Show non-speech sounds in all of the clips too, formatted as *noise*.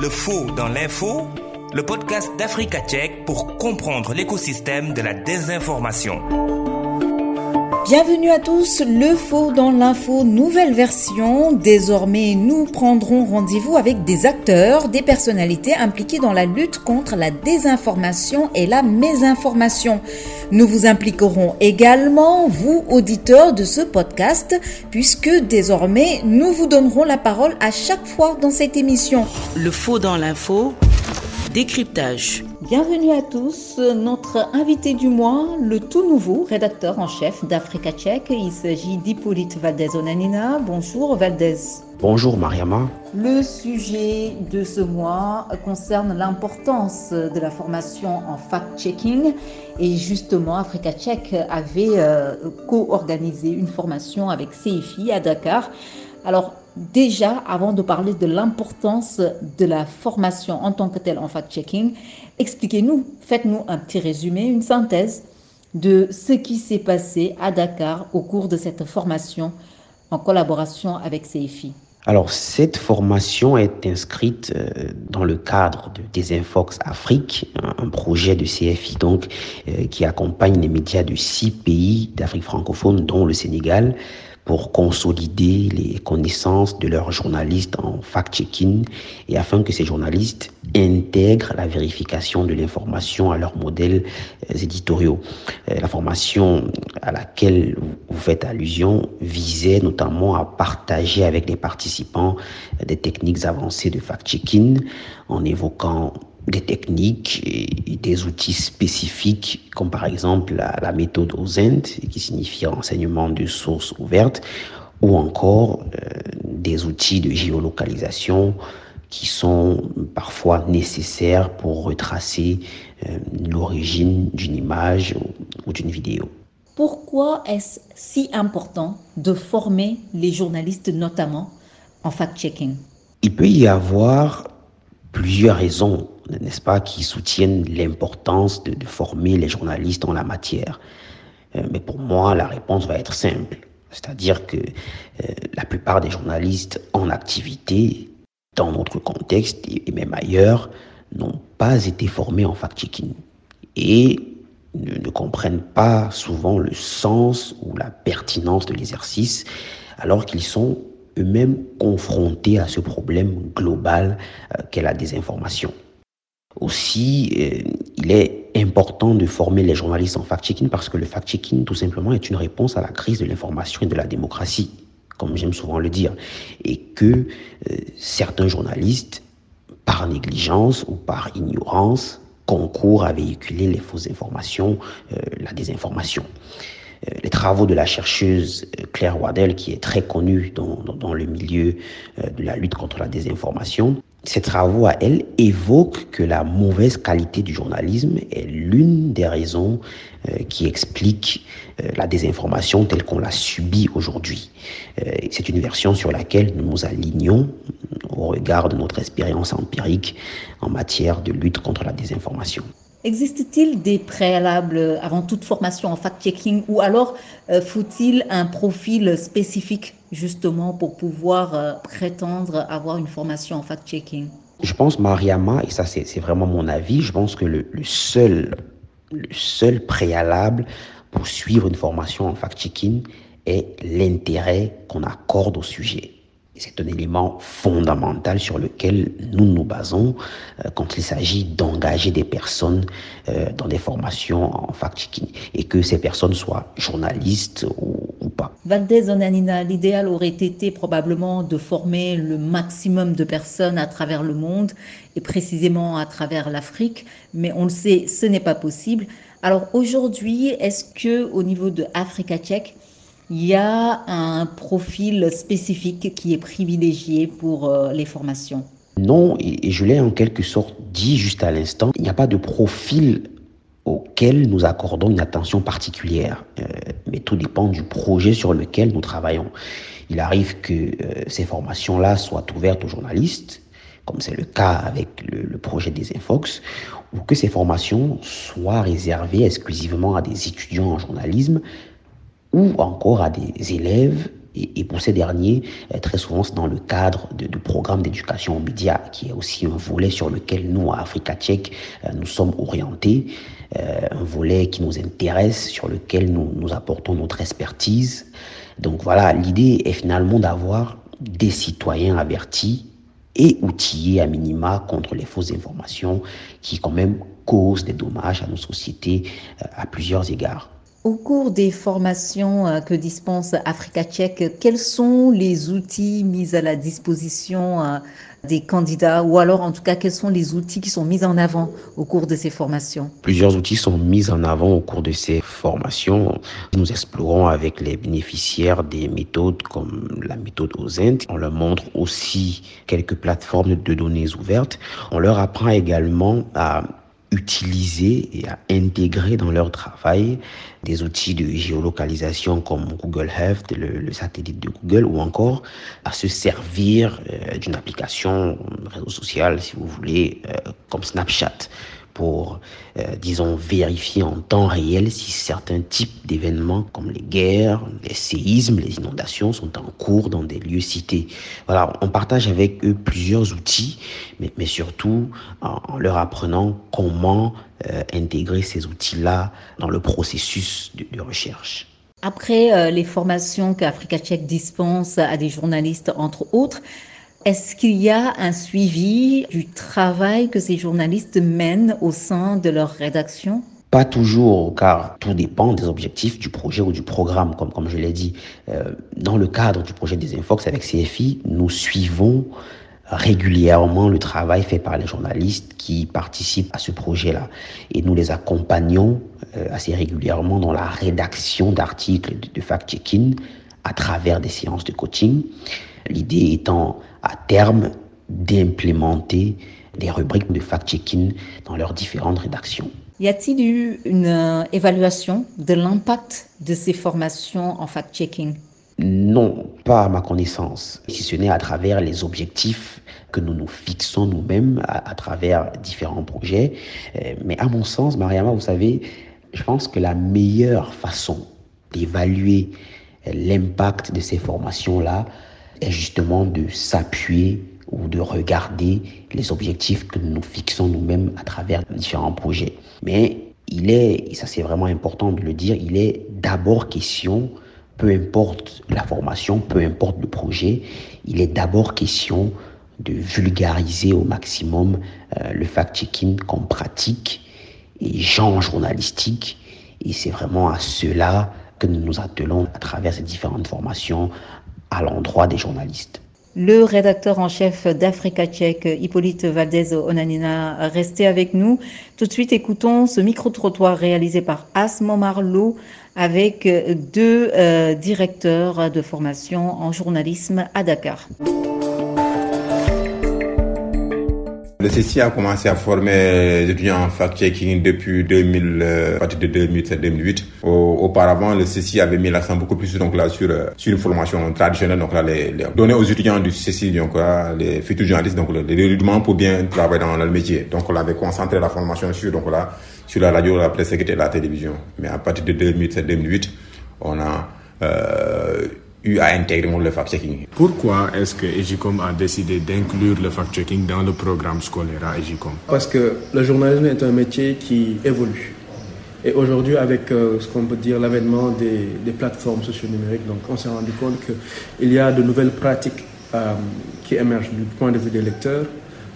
Le faux dans l'info, le podcast d'Africa Tchèque pour comprendre l'écosystème de la désinformation. Bienvenue à tous, le faux dans l'info, nouvelle version. Désormais, nous prendrons rendez-vous avec des acteurs, des personnalités impliquées dans la lutte contre la désinformation et la mésinformation. Nous vous impliquerons également, vous, auditeurs de ce podcast, puisque désormais, nous vous donnerons la parole à chaque fois dans cette émission. Le faux dans l'info, décryptage. Bienvenue à tous. Notre invité du mois, le tout nouveau rédacteur en chef d'Africa Tchèque. Il s'agit d'Hippolyte Valdez-Onanina. Bonjour Valdez. Bonjour Mariama. Le sujet de ce mois concerne l'importance de la formation en fact-checking. Et justement, Africa Tchèque avait euh, co-organisé une formation avec CFI à Dakar. Alors, déjà, avant de parler de l'importance de la formation en tant que telle en fact-checking, expliquez-nous, faites-nous un petit résumé, une synthèse de ce qui s'est passé à Dakar au cours de cette formation en collaboration avec CFI. Alors, cette formation est inscrite euh, dans le cadre de Desinfox Afrique, un projet de CFI donc euh, qui accompagne les médias de six pays d'Afrique francophone, dont le Sénégal, pour consolider les connaissances de leurs journalistes en fact-checking et afin que ces journalistes intègrent la vérification de l'information à leurs modèles euh, éditoriaux. Euh, la formation à laquelle vous faites allusion visait notamment à partager avec les participants des techniques avancées de fact-checking en évoquant des techniques et des outils spécifiques, comme par exemple la, méthode OSENT, qui signifie enseignement de sources ouvertes, ou encore euh, des outils de géolocalisation qui sont parfois nécessaires pour retracer euh, l'origine d'une image ou d'une vidéo. Pourquoi est-ce si important de former les journalistes, notamment en fact-checking? Il peut y avoir plusieurs raisons n'est-ce pas, qui soutiennent l'importance de, former les journalistes en la matière. Euh, mais pour moi, la réponse va être simple. C'est-à-dire que euh, la plupart des journalistes en activité, dans notre contexte et même ailleurs, n'ont pas été formés en fact-checking et ne, ne, comprennent pas souvent le sens ou la pertinence de l'exercice, alors qu'ils sont eux-mêmes confrontés à ce problème global euh, qu'est la désinformation. Aussi, euh, il est important de former les journalistes en fact-checking parce que le fact-checking, tout simplement, est une réponse à la crise de l'information et de la démocratie, comme j'aime souvent le dire, et que euh, certains journalistes, par négligence ou par ignorance, concourent à véhiculer les fausses informations, euh, la désinformation. Les travaux de la chercheuse Claire Waddell, qui est très connue dans, dans le milieu de la lutte contre la désinformation, ces travaux à elle évoquent que la mauvaise qualité du journalisme est l'une des raisons euh, qui explique euh, la désinformation telle qu'on l'a subie aujourd'hui. Euh, c'est une version sur laquelle nous nous alignons au regard de notre expérience empirique en matière de lutte contre la désinformation. Existe-t-il des préalables avant toute formation en fact-checking ou alors faut-il un profil spécifique justement pour pouvoir euh, prétendre avoir une formation en fact-checking? Je pense, Mariama, et ça c'est vraiment mon avis, je pense que le, le seul préalable pour suivre une formation en fact-checking est l'intérêt qu'on accorde au sujet. C'est un élément fondamental sur lequel nous nous basons euh, quand il s'agit d'engager des personnes euh, dans des formations en fact-checking et que ces personnes soient journalistes ou, pas. Valdez Onanina, l'idéal aurait été probablement de former le maximum de personnes à travers le monde et précisément à travers l'Afrique, mais on le sait, ce n'est pas possible. Alors aujourd'hui, est-ce que au niveau de Africa Tchèque, il y a un profil spécifique qui est privilégié pour euh, les formations Non, et je l'ai en quelque sorte dit juste à l'instant, il n'y a pas de profil auquel nous accordons une attention particulière, euh, mais tout dépend du projet sur lequel nous travaillons. Il arrive que euh, ces formations-là soient ouvertes aux journalistes, comme c'est le cas avec le, le, projet des Infox, ou que ces formations soient réservées exclusivement à des étudiants en journalisme ou encore à des élèves Et, pour ces derniers, très souvent, c'est dans le cadre de, programmes d'éducation aux médias, qui est aussi un volet sur lequel nous, à Africa Tchèque, nous sommes orientés. un volet qui nous intéresse, sur lequel nous, nous apportons notre expertise. Donc voilà, l'idée est finalement d'avoir des citoyens avertis et outillés à minima contre les fausses informations qui quand même causent des dommages à nos sociétés euh, à plusieurs égards. Au cours des formations euh, que dispense Africa Tchèque, quels sont les outils mis à la disposition euh, des candidats? Ou alors en tout cas quels sont les outils qui sont mis en avant au cours de ces formations? Plusieurs outils sont mis en avant au cours de ces formations. Nous explorons avec les bénéficiaires des méthodes comme la méthode OSENT. On leur montre aussi quelques plateformes de données ouvertes. On leur apprend également à utiliser et à intégrer dans leur travail des outils de géolocalisation comme Google Earth, le, satellite de Google, ou encore à se servir euh, d'une application réseau social, si vous voulez, euh, comme Snapchat pour, euh, disons, vérifier en temps réel si certains types d'événements comme les guerres, les séismes, les inondations sont en cours dans des lieux cités. Voilà, on partage avec eux plusieurs outils, mais, mais surtout en, leur apprenant comment euh, intégrer ces outils-là dans le processus de, recherche. Après euh, les formations qu'Africa Tchèque dispense à des journalistes, entre autres, est-ce qu'il y a un suivi du travail que ces journalistes mènent au sein de leur rédaction? Pas toujours, car tout dépend des objectifs du projet ou du programme, comme, comme je l'ai dit. Euh, dans le cadre du projet des Infox avec CFI, nous suivons régulièrement le travail fait par les journalistes qui participent à ce projet-là. Et nous les accompagnons euh, assez régulièrement dans la rédaction d'articles de, de fact-checking à travers des séances de coaching. L'idée étant à terme d'implémenter des rubriques de fact-checking dans leurs différentes rédactions. Y a-t-il eu une euh, évaluation de l'impact de ces formations en fact-checking? Non, pas à ma connaissance, si ce n'est à travers les objectifs que nous nous fixons nous-mêmes à, travers différents projets. Euh, mais à mon sens, Mariama, vous savez, je pense que la meilleure façon d'évaluer l'impact de ces formations-là, justement de s'appuyer ou de regarder les objectifs que nous fixons nous-mêmes à travers différents projets. Mais il est, et ça c'est vraiment important de le dire, il est d'abord question, peu importe la formation, peu importe le projet, il est d'abord question de vulgariser au maximum euh, le fact-checking comme pratique et genre journalistique. Et c'est vraiment à cela que nous nous attelons à travers ces différentes formations à l'endroit des journalistes. Le rédacteur en chef d'Africa Tchèque, Hippolyte Valdez Onanina, restez avec nous. Tout de suite, écoutons ce micro-trottoir réalisé par Asmo Marlowe avec deux euh, directeurs de formation en journalisme à Dakar. Le CCI a commencé à former les étudiants en fact-checking depuis 2000, euh, à partir de 2007-2008. Auparavant, le CCI avait mis l'accent beaucoup plus donc là sur euh, sur une formation traditionnelle, donc là les, les donner aux étudiants du CCI, donc là les futurs journalistes, donc les rudiments pour bien travailler dans le métier. Donc on avait concentré la formation sur donc là sur la radio, la presse et la télévision. Mais à partir de 2007-2008, on a euh, eu à intégrer le fact-checking. Pourquoi est-ce que EGICOM a décidé d'inclure le fact-checking dans le programme scolaire à EGICOM Parce que le journalisme est un métier qui évolue. Et aujourd'hui, avec euh, ce qu'on peut dire l'avènement des, des, plateformes socio-numériques, donc on s'est rendu compte qu'il y a de nouvelles pratiques euh, qui émergent du point de vue des lecteurs,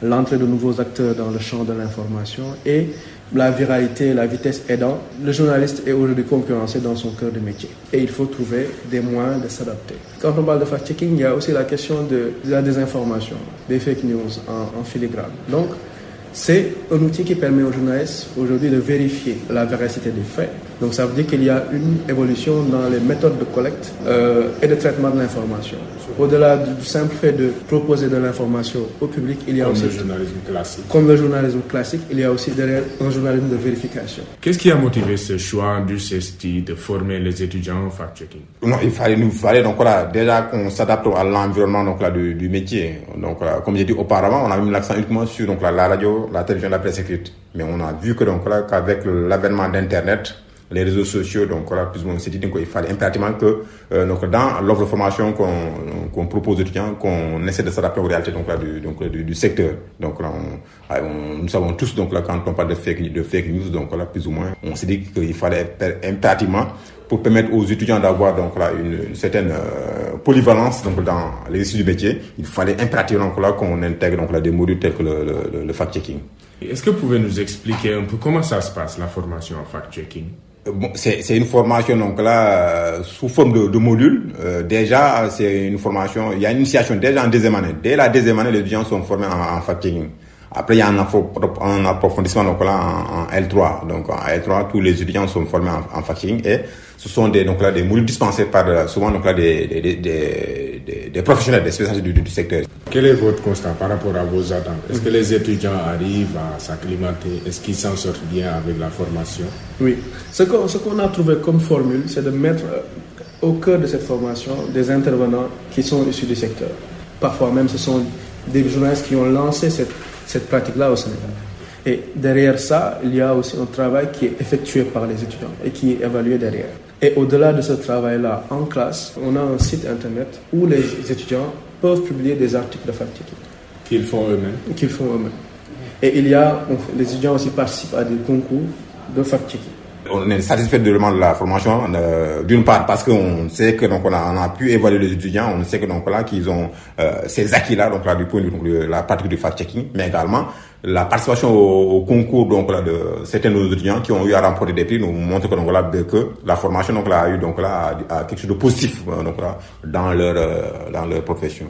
l'entrée de nouveaux acteurs dans le champ de l'information et la viralité, la vitesse aidant, le journaliste est aujourd'hui concurrencé dans son cœur de métier. Et il faut trouver des moyens de s'adapter. Quand on parle de fact-checking, il y a aussi la question de, la désinformation, des fake news en, en filigrane. Donc, c'est un outil qui permet aux journalistes aujourd'hui de vérifier la véracité des faits. Donc ça veut dire qu'il y a une évolution dans les méthodes de collecte euh, et de traitement de l'information. Au-delà du, simple fait de proposer de l'information au public, il y a comme aussi... le journalisme classique. Comme le journalisme classique, il y a aussi derrière un journalisme de vérification. Qu'est-ce qui a motivé ce choix du CST de former les étudiants en fact-checking? Non, il fallait nous fallait donc voilà, déjà qu'on s'adapte à l'environnement donc là du, du métier. Donc voilà, comme j'ai dit auparavant, on a mis l'accent uniquement sur donc la la télévision, la presse écrite. Mais on a vu que donc là qu'avec l'avènement d'internet, les réseaux sociaux. Donc voilà, plus ou moins, on s'est dit qu'il fallait impérativement que donc dans l'offre de formation qu'on qu'on propose aux étudiants, qu'on essaie de s'adapter aux réalités donc là du donc du, secteur. Donc là, on, nous savons tous donc là quand on parle de fake de fake news, donc là plus ou moins, on s'est dit qu'il fallait impérativement pour permettre aux étudiants d'avoir donc là une, certaine euh, polyvalence donc dans l'exercice du métier, il fallait impérativement là qu'on intègre donc là des modules tels que le, le, le fact-checking. Est-ce que vous pouvez nous expliquer un peu comment ça se passe la formation en fact-checking? Euh, Bon, c'est une formation donc là euh, sous forme de, de module. déjà, c'est une formation. Il y a une initiation déjà en deuxième année. Dès la deuxième année, les étudiants sont formés en, en fact-checking. Après, il y a un, approfondissement donc là en, L3. Donc en L3, tous les étudiants sont formés en, en et ce sont des donc là des modules dispensés par souvent donc là des des, des, des, des professionnels, des spécialistes du, du, secteur. Quel est votre constat par rapport à vos attentes? Est-ce que les étudiants arrivent à s'acclimater? Est-ce qu'ils s'en sortent bien avec la formation? Oui. Ce qu'on ce qu'on a trouvé comme formule, c'est de mettre euh, au cœur de cette formation des intervenants qui sont issus du secteur. Parfois même, ce sont des journalistes qui ont lancé cette cette pratique-là au Sénégal. Et derrière ça, il y a aussi un travail qui est effectué par les étudiants et qui est évalué derrière. Et au-delà de ce travail-là, en classe, on a un site internet où les étudiants peuvent publier des articles de fact-checking. Qu'ils font eux-mêmes Qu'ils font eux-mêmes. Et il y a, les étudiants aussi participent à des concours de fact-checking on est satisfait de la formation euh, d'une part parce qu'on sait que donc on a, on a pu évaluer les étudiants, on sait que donc là qu'ils ont euh, ces acquis là donc là du point de vue de la pratique du fact checking, mais également la participation au, concours donc là de certains de nos étudiants qui ont eu à remporter des prix nous montre que donc là que la formation donc là a eu donc là quelque chose de positif euh, donc là dans leur dans leur profession.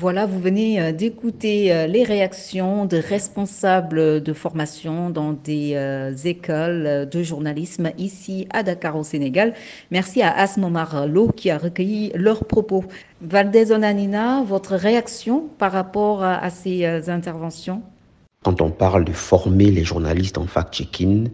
Voilà, vous venez euh, d'écouter euh, les réactions de responsables de formation dans des euh, écoles de journalisme ici à Dakar au Sénégal. Merci à Asmomar Lo qui a recueilli leurs propos. Valdez Onanina, votre réaction par rapport à, ces interventions? Quand on parle de former les journalistes en fact-checking,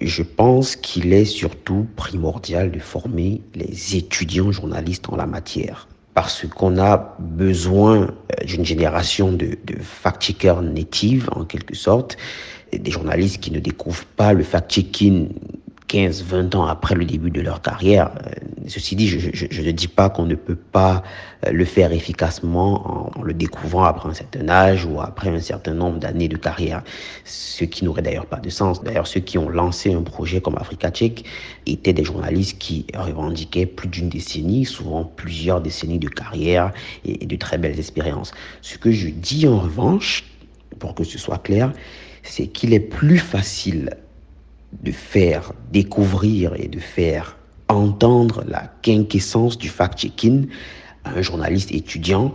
je pense qu'il est surtout primordial de former les étudiants journalistes en la matière parce qu'on a besoin euh, d'une génération de, fact-checkers natives, en quelque sorte, des journalistes qui ne découvrent pas le fact-checking 15, 20 ans après le début de leur carrière. Euh, ceci dit, je, ne dis pas qu'on ne peut pas euh, le faire efficacement en, le découvrant après un certain âge ou après un certain nombre d'années de carrière, ce qui n'aurait d'ailleurs pas de sens. D'ailleurs, ceux qui ont lancé un projet comme Africa Tchèque étaient des journalistes qui revendiquaient plus d'une décennie, souvent plusieurs décennies de carrière et de très belles expériences. Ce que je dis en revanche, pour que ce soit clair, c'est qu'il est plus facile de faire découvrir et de faire entendre la quinquessence du fact-checking à un journaliste étudiant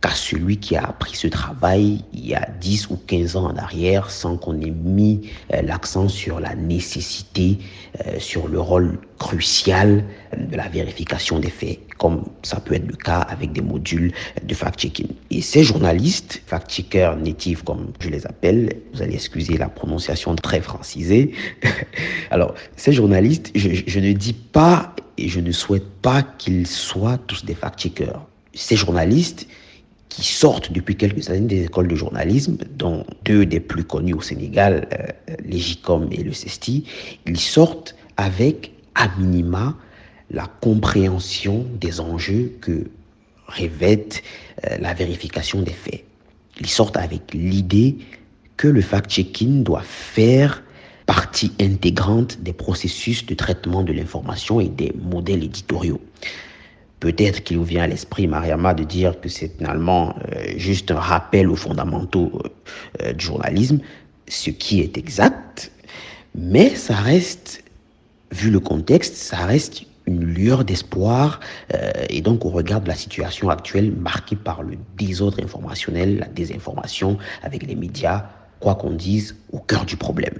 qu'à celui qui a appris ce travail il y a 10 ou 15 ans en arrière sans qu'on ait mis euh, l'accent sur la nécessité, euh, sur le rôle crucial de la vérification des faits, comme ça peut être le cas avec des modules de fact-checking. Et ces journalistes, fact-checkers natifs comme je les appelle, vous allez excuser la prononciation très francisée, *laughs* alors ces journalistes, je, je ne dis pas et je ne souhaite pas qu'ils soient tous des fact-checkers. Ces journalistes, qui sortent depuis quelques années des écoles de journalisme, dont deux des plus connus au Sénégal, euh, et le CESTI, ils sortent avec, à minima, la compréhension des enjeux que revêt euh, la vérification des faits. Ils sortent avec l'idée que le fact-checking doit faire partie intégrante des processus de traitement de l'information et des modèles éditoriaux. Peut-être qu'il vous vient à l'esprit, Mariama, de dire que c'est finalement euh, juste un rappel aux fondamentaux euh, euh, du journalisme, ce qui est exact, mais ça reste, vu le contexte, ça reste une lueur d'espoir et donc on regarde la situation actuelle marquée par le désordre informationnel, la désinformation avec les médias, quoi qu'on dise, au cœur du problème.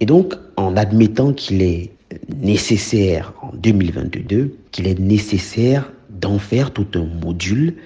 Et donc en admettant qu'il est nécessaire en 2022, qu'il est nécessaire d'en faire tout un module,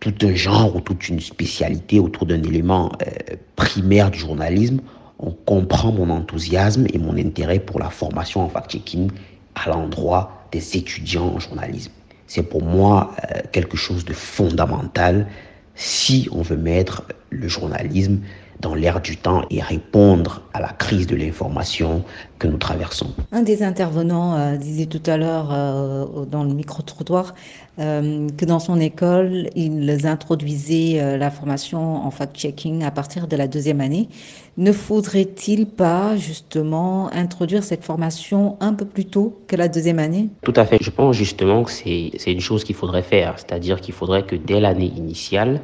tout un genre ou toute une spécialité autour d'un élément euh, primaire du journalisme, on comprend mon enthousiasme et mon intérêt pour la formation en fact-checking à l'endroit des étudiants en journalisme. C'est pour moi euh, quelque chose de fondamental si on veut mettre le journalisme dans l'air du temps et répondre à la crise de l'information que nous traversons. Un des intervenants euh, disait tout à l'heure euh, dans le micro-trottoir euh, que dans son école, ils introduisaient la formation en fact-checking à partir de la deuxième année. Ne faudrait-il pas justement introduire cette formation un peu plus tôt que la deuxième année? Tout à fait. Je pense justement que c'est une chose qu'il faudrait faire, c'est-à-dire qu'il faudrait que dès l'année initiale,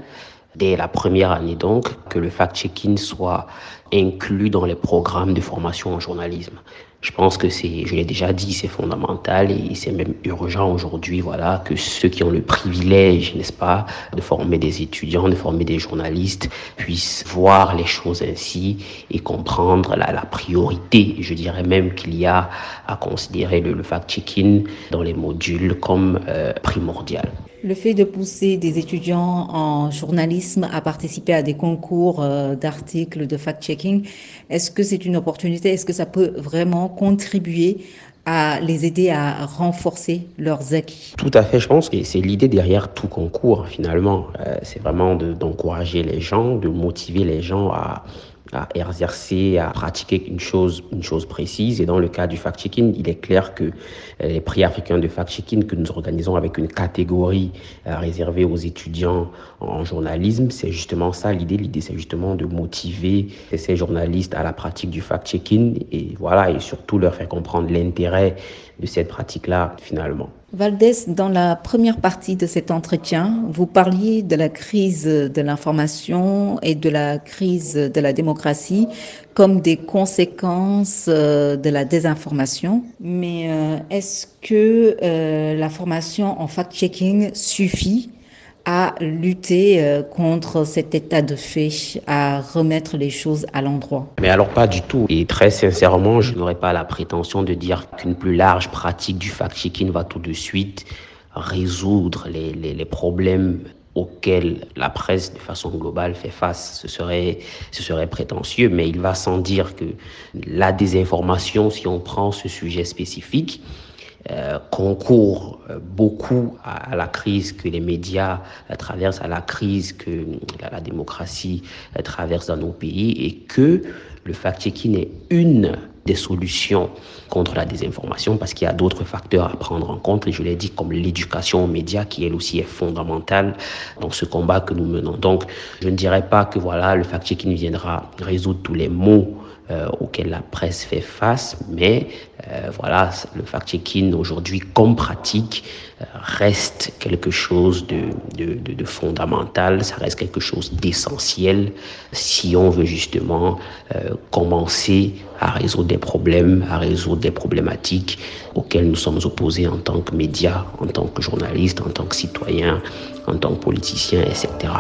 dès la première année donc, que le fact-checking soit inclus dans les programmes de formation en journalisme. Je pense que c'est, je l'ai déjà dit, c'est fondamental et c'est même urgent aujourd'hui, voilà, que ceux qui ont le privilège, n'est-ce pas, de former des étudiants, de former des journalistes, puissent voir les choses ainsi et comprendre la, priorité. Je dirais même qu'il y a à considérer le, fact-checking dans les modules comme euh, primordial. Le fait de pousser des étudiants en journalisme à participer à des concours euh, d'articles de fact-checking, est-ce que c'est une opportunité? Est-ce que ça peut vraiment contribuer à les aider à renforcer leurs acquis? Tout à fait, je pense que c'est l'idée derrière tout concours finalement. Euh, c'est vraiment d'encourager les gens, de motiver les gens à, à exercer, à pratiquer une chose, une chose précise. Et dans le cas du fact-checking, il est clair que euh, les prix africains de fact-checking que nous organisons avec une catégorie euh, réservée aux étudiants en journalisme, c'est justement ça l'idée. L'idée, c'est justement de motiver ces journalistes à la pratique du fact-checking et voilà, et surtout leur faire comprendre l'intérêt de cette pratique-là finalement. Valdez, dans la première partie de cet entretien, vous parliez de la crise de l'information et de la crise de la démocratie comme des conséquences euh, de la désinformation. Mais euh, est-ce que euh, la formation en fact-checking suffit à lutter euh, contre cet état de fait, à remettre les choses à l'endroit Mais alors pas du tout. Et très sincèrement, je n'aurais pas la prétention de dire qu'une plus large pratique du fact-checking va tout de suite résoudre les, les, problèmes auxquels la presse de façon globale fait face. Ce serait, ce serait prétentieux, mais il va sans dire que la désinformation, si on prend ce sujet spécifique, euh, euh, beaucoup à, la crise que les médias euh, traversent, à la crise que la, la démocratie traverse dans nos pays et que le fact-checking est une des solutions contre la désinformation parce qu'il y a d'autres facteurs à prendre en compte et je l'ai dit comme l'éducation aux médias qui elle aussi est fondamentale dans ce combat que nous menons. Donc je ne dirais pas que voilà le fact-checking viendra résoudre tous les maux euh, auxquels la presse fait face, mais euh, voilà, le fact-checking aujourd'hui comme pratique euh, reste quelque chose de, de, de, de, fondamental, ça reste quelque chose d'essentiel si on veut justement euh, commencer à résoudre des problèmes, à résoudre des problématiques auxquelles nous sommes opposés en tant que médias, en tant que journalistes, en tant que citoyens, en tant que politiciens, etc.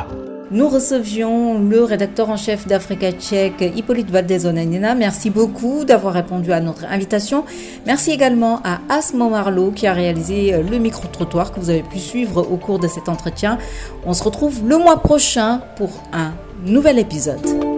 Nous recevions le rédacteur en chef d'Africa Tchèque, Hippolyte Valdez-Onanina. Merci beaucoup d'avoir répondu à notre invitation. Merci également à Asmo Marlowe qui a réalisé le micro-trottoir que vous avez pu suivre au cours de cet entretien. On se retrouve le mois prochain pour un nouvel épisode.